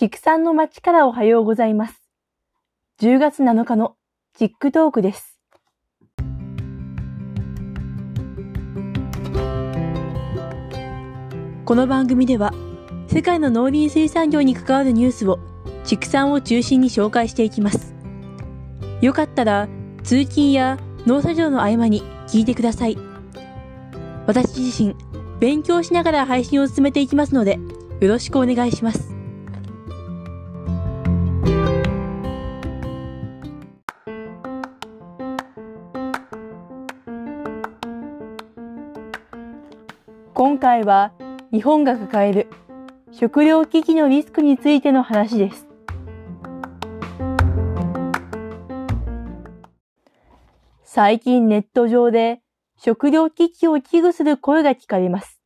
畜産の町からおはようございます。10月7日のチックトークです。この番組では、世界の農林水産業に関わるニュースを畜産を中心に紹介していきます。よかったら、通勤や農作業の合間に聞いてください。私自身、勉強しながら配信を進めていきますので、よろしくお願いします。回は日本が抱える食料危機のリスクについての話です。最近ネット上で食料危機を危惧する声が聞かれます。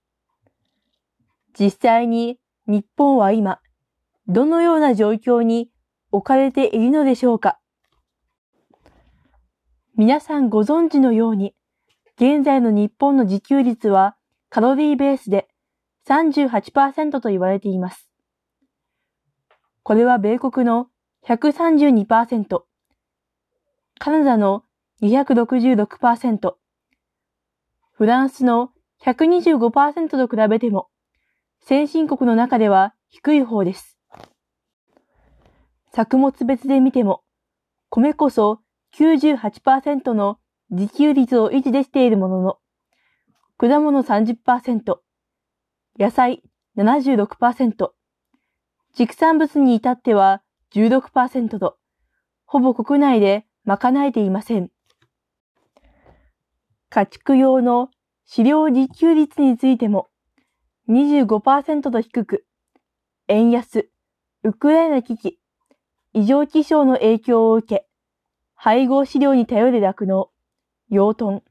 実際に日本は今、どのような状況に置かれているのでしょうか皆さんご存知のように、現在の日本の自給率はカロリーベースで38%と言われています。これは米国の132%、カナダの266%、フランスの125%と比べても、先進国の中では低い方です。作物別で見ても、米こそ98%の自給率を維持できているものの、果物30%、野菜76%、畜産物に至っては16%と、ほぼ国内で賄えていません。家畜用の飼料自給率についても25%と低く、円安、ウクライナ危機、異常気象の影響を受け、配合飼料に頼る酪農、養豚、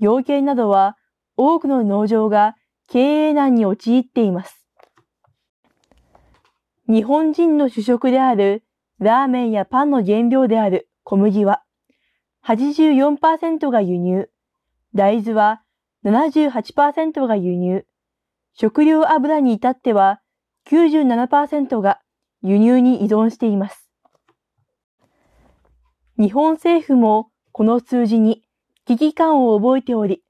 養鶏などは多くの農場が経営難に陥っています。日本人の主食であるラーメンやパンの原料である小麦は84%が輸入、大豆は78%が輸入、食料油に至っては97%が輸入に依存しています。日本政府もこの数字に危機感を覚えており、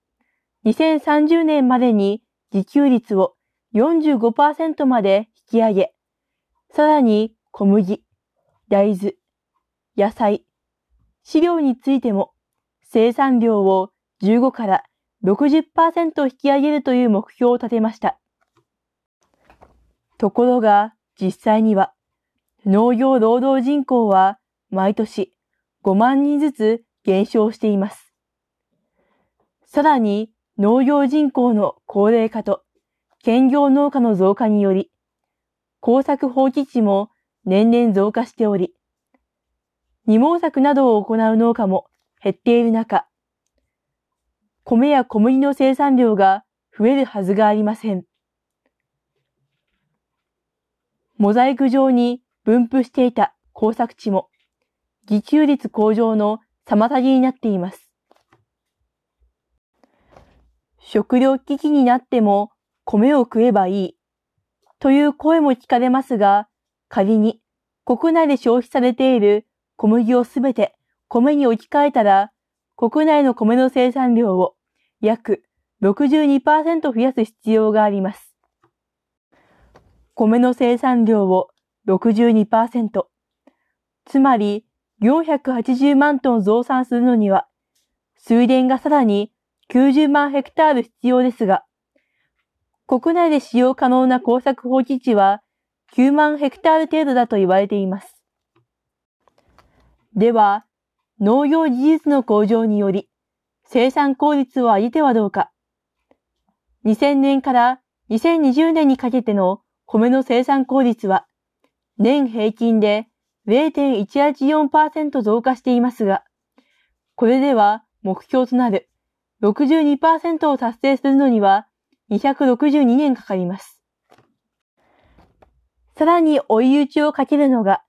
2030年までに自給率を45%まで引き上げ、さらに小麦、大豆、野菜、飼料についても生産量を15から60%引き上げるという目標を立てました。ところが実際には農業労働人口は毎年5万人ずつ減少しています。さらに農業人口の高齢化と兼業農家の増加により耕作放棄地も年々増加しており二毛作などを行う農家も減っている中米や小麦の生産量が増えるはずがありません。モザイク上に分布していた工作地も、自給率向上の妨げになっています。食料危機になっても米を食えばいいという声も聞かれますが、仮に国内で消費されている小麦をすべて米に置き換えたら、国内の米の生産量を約62%増やす必要があります。米の生産量を62%、つまり480万トン増産するのには、水田がさらに90万ヘクタール必要ですが、国内で使用可能な耕作放棄地は9万ヘクタール程度だと言われています。では、農業技術の向上により、生産効率を上げてはどうか。2000年から2020年にかけての米の生産効率は、年平均で0.184%増加していますが、これでは目標となる62%を達成するのには262年かかります。さらに追い打ちをかけるのが、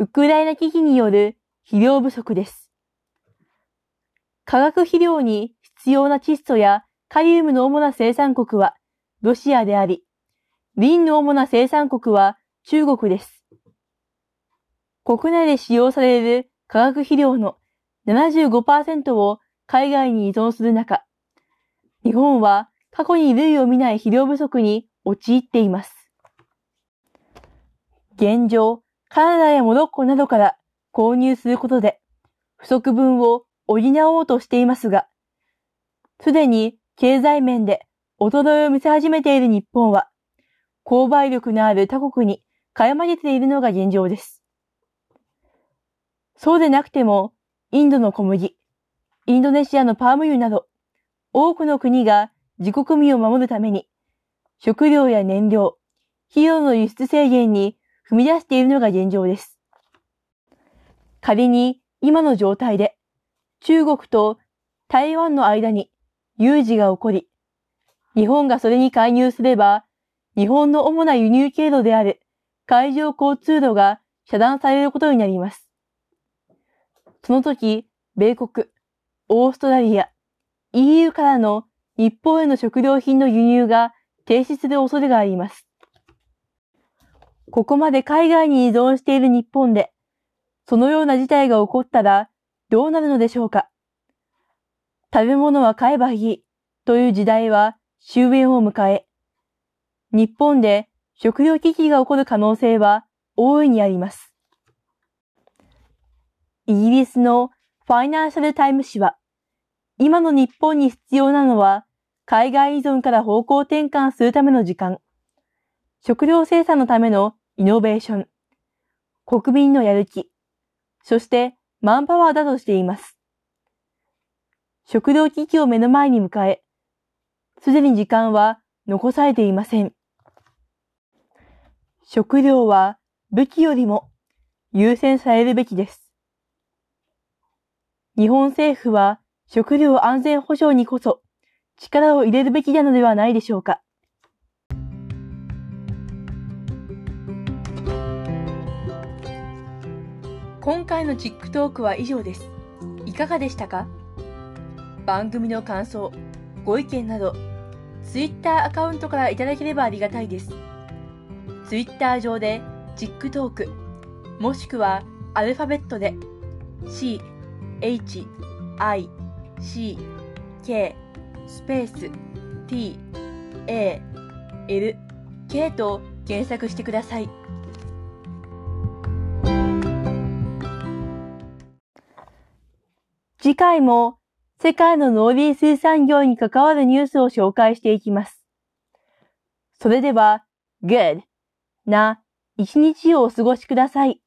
ウクライナ危機による肥料不足です。化学肥料に必要な窒素やカリウムの主な生産国はロシアであり、リンの主な生産国は中国です。国内で使用される化学肥料の75%を海外に依存する中、日本は過去に類を見ない肥料不足に陥っています。現状、カナダやモロッコなどから購入することで不足分を補おうとしていますが、すでに経済面で衰えを見せ始めている日本は、購買力のある他国に買い負けているのが現状です。そうでなくても、インドの小麦、インドネシアのパーム油など、多くの国が自国民を守るために、食料や燃料、費用の輸出制限に踏み出しているのが現状です。仮に今の状態で中国と台湾の間に有事が起こり、日本がそれに介入すれば、日本の主な輸入経路である海上交通路が遮断されることになります。その時、米国、オーストラリア、EU からの日本への食料品の輸入が停止する恐れがあります。ここまで海外に依存している日本で、そのような事態が起こったらどうなるのでしょうか食べ物は買えばいいという時代は終焉を迎え、日本で食料危機が起こる可能性は大いにあります。イギリスのファイナンシャルタイム誌は、今の日本に必要なのは、海外依存から方向転換するための時間、食料生産のためのイノベーション、国民のやる気、そしてマンパワーだとしています。食料危機を目の前に迎え、すでに時間は残されていません。食料は武器よりも優先されるべきです。日本政府は食料安全保障にこそ力を入れるべきなのではないでしょうか。今回のチックトークは以上です。いかがでしたか？番組の感想、ご意見など、Twitter アカウントからいただければありがたいです。Twitter 上でチックトーク、もしくはアルファベットで C H I C K スペース T A L K と検索してください。次回も世界の農林水産業に関わるニュースを紹介していきます。それでは、good な一日をお過ごしください。